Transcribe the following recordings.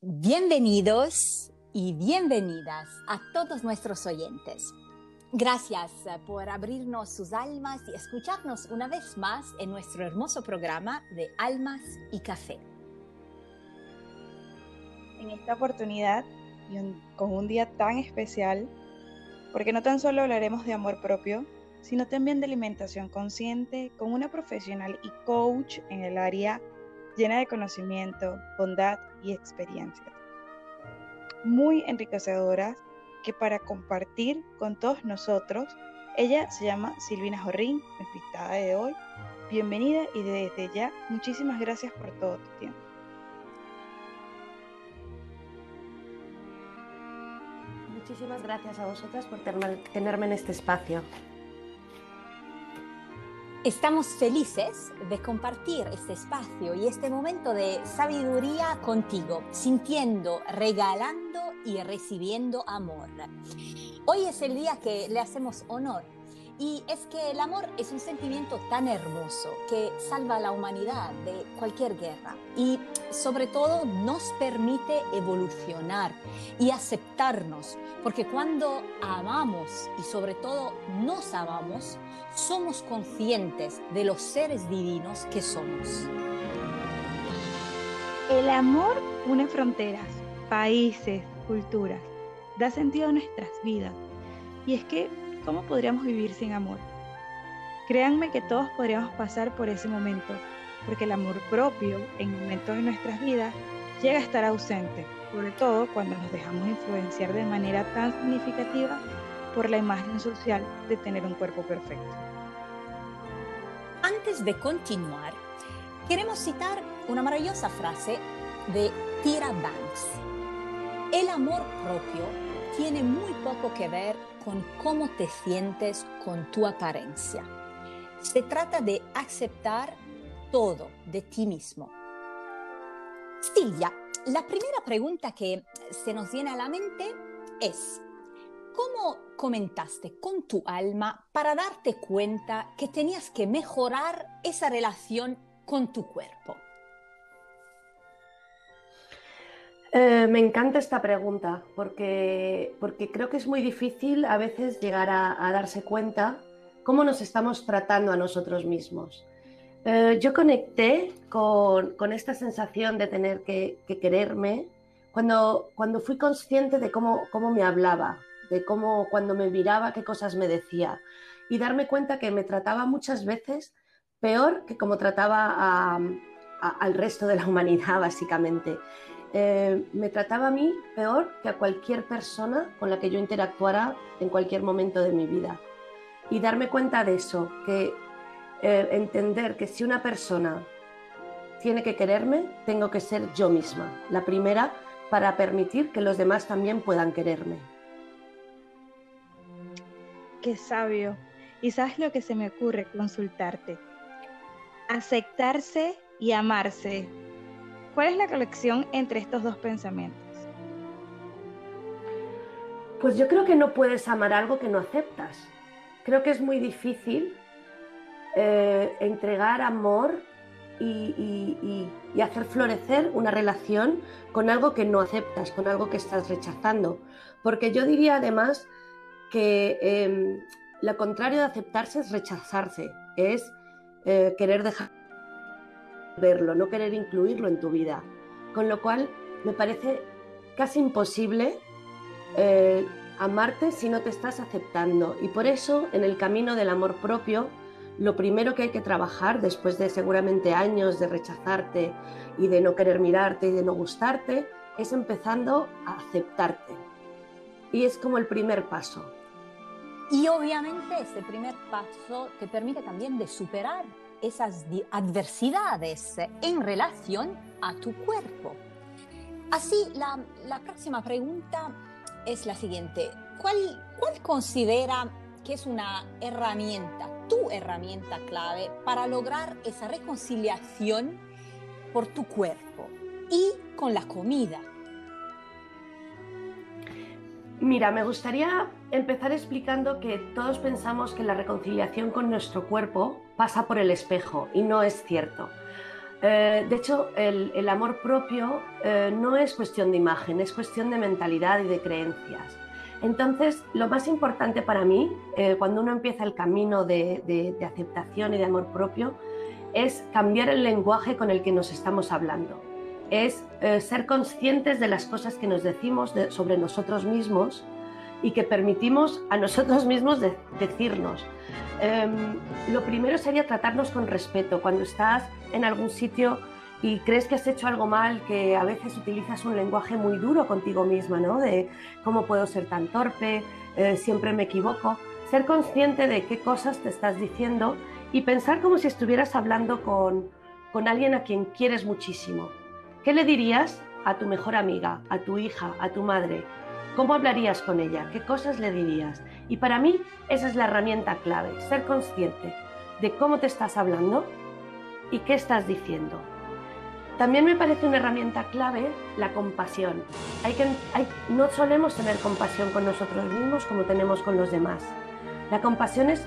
Bienvenidos y bienvenidas a todos nuestros oyentes. Gracias eh, por abrirnos sus almas y escucharnos una vez más en nuestro hermoso programa de Almas y Café. En esta oportunidad y con un día tan especial, porque no tan solo hablaremos de amor propio, sino también de alimentación consciente con una profesional y coach en el área llena de conocimiento, bondad y experiencias. Muy enriquecedoras que para compartir con todos nosotros, ella se llama Silvina Jorrín, invitada de hoy. Bienvenida y desde ya muchísimas gracias por todo tu tiempo. Muchísimas gracias a vosotras por tenerme en este espacio. Estamos felices de compartir este espacio y este momento de sabiduría contigo, sintiendo, regalando y recibiendo amor. Hoy es el día que le hacemos honor y es que el amor es un sentimiento tan hermoso que salva a la humanidad de cualquier guerra y sobre todo nos permite evolucionar y aceptarnos, porque cuando amamos y sobre todo nos amamos, somos conscientes de los seres divinos que somos. El amor une fronteras, países, culturas, da sentido a nuestras vidas. Y es que ¿Cómo podríamos vivir sin amor? Créanme que todos podríamos pasar por ese momento, porque el amor propio en momentos de nuestras vidas llega a estar ausente, sobre todo cuando nos dejamos influenciar de manera tan significativa por la imagen social de tener un cuerpo perfecto. Antes de continuar, queremos citar una maravillosa frase de Tira Banks. El amor propio tiene muy poco que ver con cómo te sientes con tu apariencia. Se trata de aceptar todo de ti mismo. Silvia, la primera pregunta que se nos viene a la mente es, ¿cómo comentaste con tu alma para darte cuenta que tenías que mejorar esa relación con tu cuerpo? Eh, me encanta esta pregunta porque, porque creo que es muy difícil a veces llegar a, darse cuenta cómo nos estamos tratando a nosotros mismos. Eh, yo conecté con, esta sensación de tener que, quererme cuando, cuando fui consciente de cómo, cómo me hablaba, de cómo cuando me miraba qué cosas me decía y darme cuenta que me trataba muchas veces peor que como trataba al resto de la humanidad, básicamente. Eh, me trataba a mí peor que a cualquier persona con la que yo interactuara en cualquier momento de mi vida. Y darme cuenta de eso, que eh, entender que si una persona tiene que quererme, tengo que ser yo misma, la primera, para permitir que los demás también puedan quererme. Qué sabio. Y sabes lo que se me ocurre consultarte. Aceptarse y amarse ¿Cuál es la conexión entre estos dos pensamientos? Pues yo creo que no puedes amar algo que no aceptas. Creo que es muy difícil eh, entregar amor y, hacer florecer una relación con algo que no aceptas, con algo que estás rechazando. Porque yo diría además que em, lo contrario de aceptarse es rechazarse, es eh, querer dejar verlo, no querer incluirlo en tu vida. Con lo cual me parece casi imposible eh, amarte si no te estás aceptando. Y por eso en el camino del amor propio, lo primero que hay que trabajar después de seguramente años de rechazarte y de no querer mirarte y de no gustarte, es empezando a aceptarte. Y es como el primer paso. Y obviamente ese primer paso te permite también de superar esas adversidades en relación a tu cuerpo. Así, la, próxima pregunta es la siguiente. ¿Cuál, ¿Cuál considera que es una herramienta, tu herramienta clave para lograr esa reconciliación por tu cuerpo y con la comida? Mira, me gustaría empezar explicando que todos pensamos que la reconciliación con nuestro cuerpo pasa por el espejo y no es cierto. Eh, de hecho, el, amor propio eh, no es cuestión de imagen, es cuestión de mentalidad y de creencias. Entonces, lo más importante para mí, eh, cuando uno empieza el camino de, aceptación y de amor propio, es cambiar el lenguaje con el que nos estamos hablando. Es ser conscientes de las cosas que nos decimos sobre nosotros mismos y que permitimos a nosotros mismos decirnos. Em, lo primero sería tratarnos con respeto. Cuando estás en algún sitio y crees que has hecho algo mal, que a veces utilizas un lenguaje muy duro contigo misma, ¿no? De cómo puedo ser tan torpe, eh, siempre me equivoco. Ser consciente de qué cosas te estás diciendo y pensar como si estuvieras hablando con, con alguien a quien quieres muchísimo. ¿Qué le dirías a tu mejor amiga, a tu hija, a tu madre? ¿Cómo hablarías con ella? ¿Qué cosas le dirías? Y para mí esa es la herramienta clave, ser consciente de cómo te estás hablando y qué estás diciendo. También me parece una herramienta clave la compasión. No solemos tener compasión con nosotros mismos como tenemos con los demás. La compasión es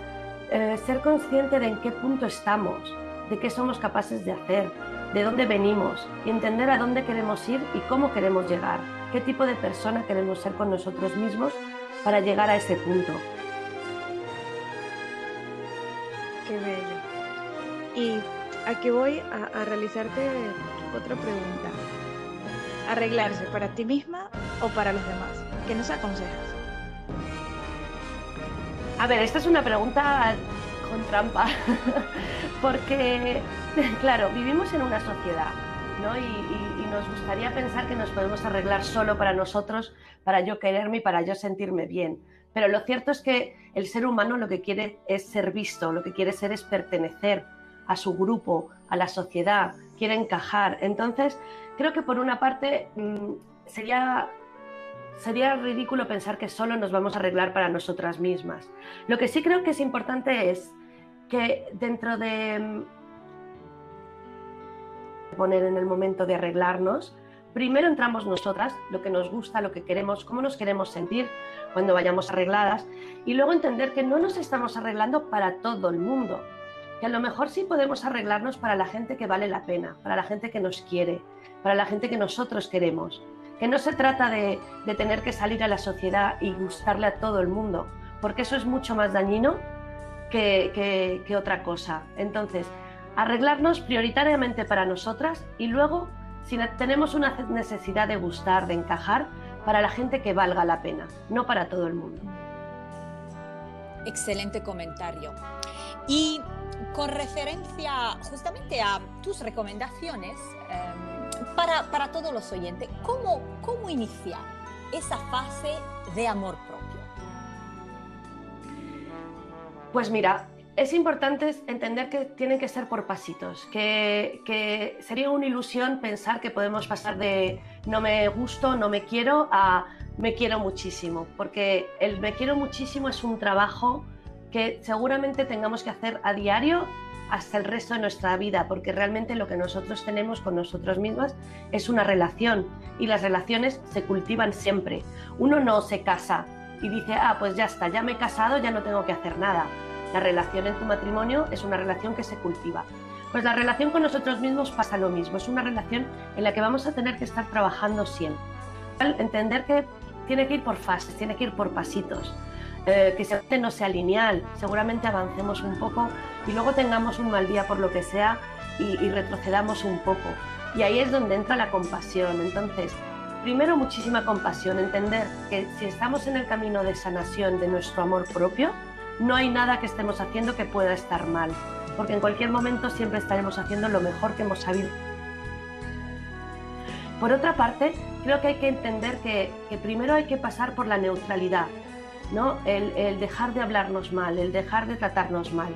eh, ser consciente de en qué punto estamos, de qué somos capaces de hacer, de dónde venimos y entender a dónde queremos ir y cómo queremos llegar qué tipo de persona queremos ser con nosotros mismos para llegar a ese punto. Qué bello. Y aquí voy a, realizarte otra pregunta. ¿Arreglarse para ti misma o para los demás? ¿Qué nos aconsejas? A ver, esta es una pregunta con trampa, porque, claro, vivimos en una sociedad y, nos gustaría pensar que nos podemos arreglar solo para nosotros, para yo quererme y para yo sentirme bien. Pero lo cierto es que el ser humano lo que quiere es ser visto, lo que quiere ser es pertenecer a su grupo, a la sociedad, quiere encajar. Entonces, creo que por una parte mm, sería sería ridículo pensar que solo nos vamos a arreglar para nosotras mismas. Lo que sí creo que es importante es que dentro de mm, poner en el momento de arreglarnos, primero entramos nosotras, lo que nos gusta, lo que queremos, cómo nos queremos sentir cuando vayamos arregladas, y luego entender que no nos estamos arreglando para todo el mundo, que a lo mejor sí podemos arreglarnos para la gente que vale la pena, para la gente que nos quiere, para la gente que nosotros queremos, que no se trata de, tener que salir a la sociedad y gustarle a todo el mundo, porque eso es mucho más dañino que, otra cosa. Entonces, arreglarnos prioritariamente para nosotras y luego, si tenemos una necesidad de gustar, de encajar, para la gente que valga la pena, no para todo el mundo. Excelente comentario. Y con referencia justamente a tus recomendaciones em, para, para, todos los oyentes, ¿cómo, ¿cómo iniciar esa fase de amor Pues mira, es importante entender que tienen que ser por pasitos, que, sería una ilusión pensar que podemos pasar de no me gusto, no me quiero a me quiero muchísimo, porque el me quiero muchísimo es un trabajo que seguramente tengamos que hacer a diario hasta el resto de nuestra vida, porque realmente lo que nosotros tenemos con nosotros mismas es una relación y las relaciones se cultivan siempre. Uno no se casa y dice, ah, pues ya está, ya me he casado, ya no tengo que hacer nada la relación en tu matrimonio es una relación que se cultiva. Pues la relación con nosotros mismos pasa lo mismo, es una relación en la que vamos a tener que estar trabajando siempre. Entender que tiene que ir por fases, tiene que ir por pasitos, eh, que no sea lineal, seguramente avancemos un poco y luego tengamos un mal día por lo que sea y retrocedamos un poco. Y ahí es donde entra la compasión. Entonces, primero muchísima compasión, entender que si estamos en el camino de sanación de nuestro amor propio, no hay nada que estemos haciendo que pueda estar mal, porque en cualquier momento siempre estaremos haciendo lo mejor que hemos sabido. Por otra parte, creo que hay que entender que, primero hay que pasar por la neutralidad, ¿no? El, dejar de hablarnos mal, el dejar de tratarnos mal.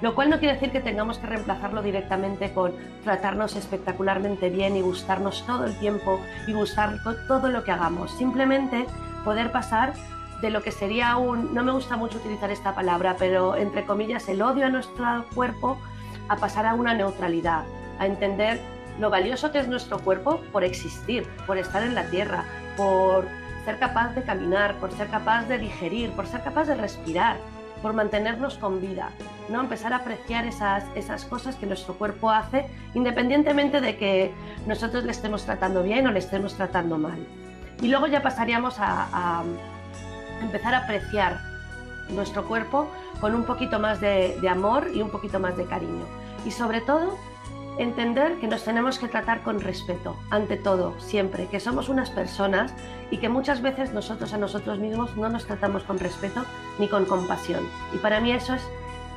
Lo cual no quiere decir que tengamos que reemplazarlo directamente con tratarnos espectacularmente bien y gustarnos todo el tiempo y gustar todo lo que hagamos. Simplemente poder pasar de lo que sería un, no me gusta mucho utilizar esta palabra, pero entre comillas, el odio a nuestro cuerpo, a pasar a una neutralidad, a entender lo valioso que es nuestro cuerpo por existir, por estar en la tierra, por ser capaz de caminar, por ser capaz de digerir, por ser capaz de respirar. Por mantenernos con vida, ¿no? Empezar a apreciar esas, esas cosas que nuestro cuerpo hace, independientemente de que nosotros le estemos tratando bien o le estemos tratando mal. Y luego ya pasaríamos a, empezar a apreciar nuestro cuerpo con un poquito más de, de amor y un poquito más de cariño. Y sobre todo, entender que nos tenemos que tratar con respeto, ante todo, siempre, que somos unas personas y que muchas veces nosotros a nosotros mismos no nos tratamos con respeto ni con compasión. Y para mí eso es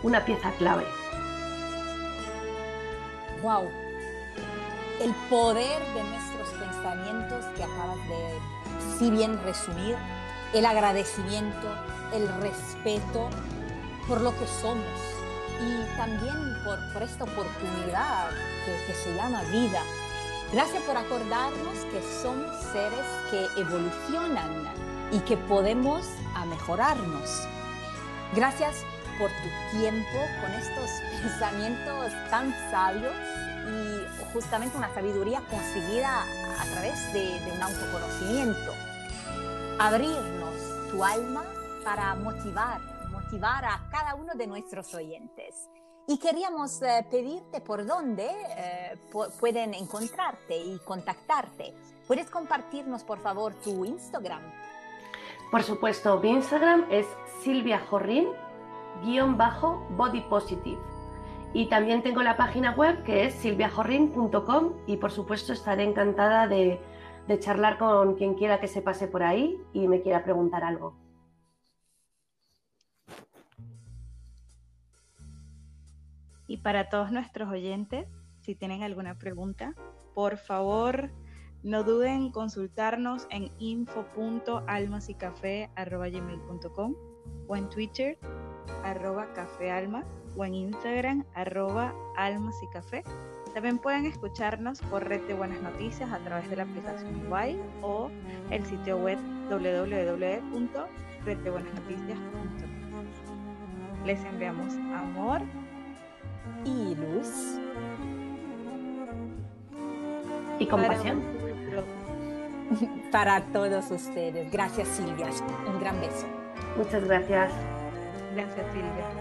una pieza clave. ¡Wow! El poder de nuestros pensamientos que acabas de, si bien resumir, el agradecimiento, el respeto por lo que somos y también por, esta oportunidad que, se llama vida. Gracias por acordarnos que somos seres que evolucionan y que podemos a mejorarnos. Gracias por tu tiempo con estos pensamientos tan sabios y justamente una sabiduría conseguida a través de, de un autoconocimiento. Abrirnos tu alma para motivar motivar a cada uno de nuestros oyentes. Y queríamos eh, pedirte por dónde eh, pueden encontrarte y contactarte. ¿Puedes compartirnos, por favor, tu Instagram? Por supuesto, mi Instagram es Silvia Jorrin, bajo body positive. Y también tengo la página web que es silviajorrin.com y por supuesto estaré encantada de, de charlar con quien quiera que se pase por ahí y me quiera preguntar algo. Y para todos nuestros oyentes, si tienen alguna pregunta, por favor no duden en consultarnos en info.almasycafé.com o en Twitter arroba cafealmas o en Instagram arroba almas y café. También pueden escucharnos por Red de Buenas Noticias a través de la aplicación mobile o el sitio web www.reddebuenasnoticias.com. Les enviamos amor y luz. Y compasión. Para todos ustedes. Gracias Silvia. Un gran beso. Muchas gracias. Gracias Silvia.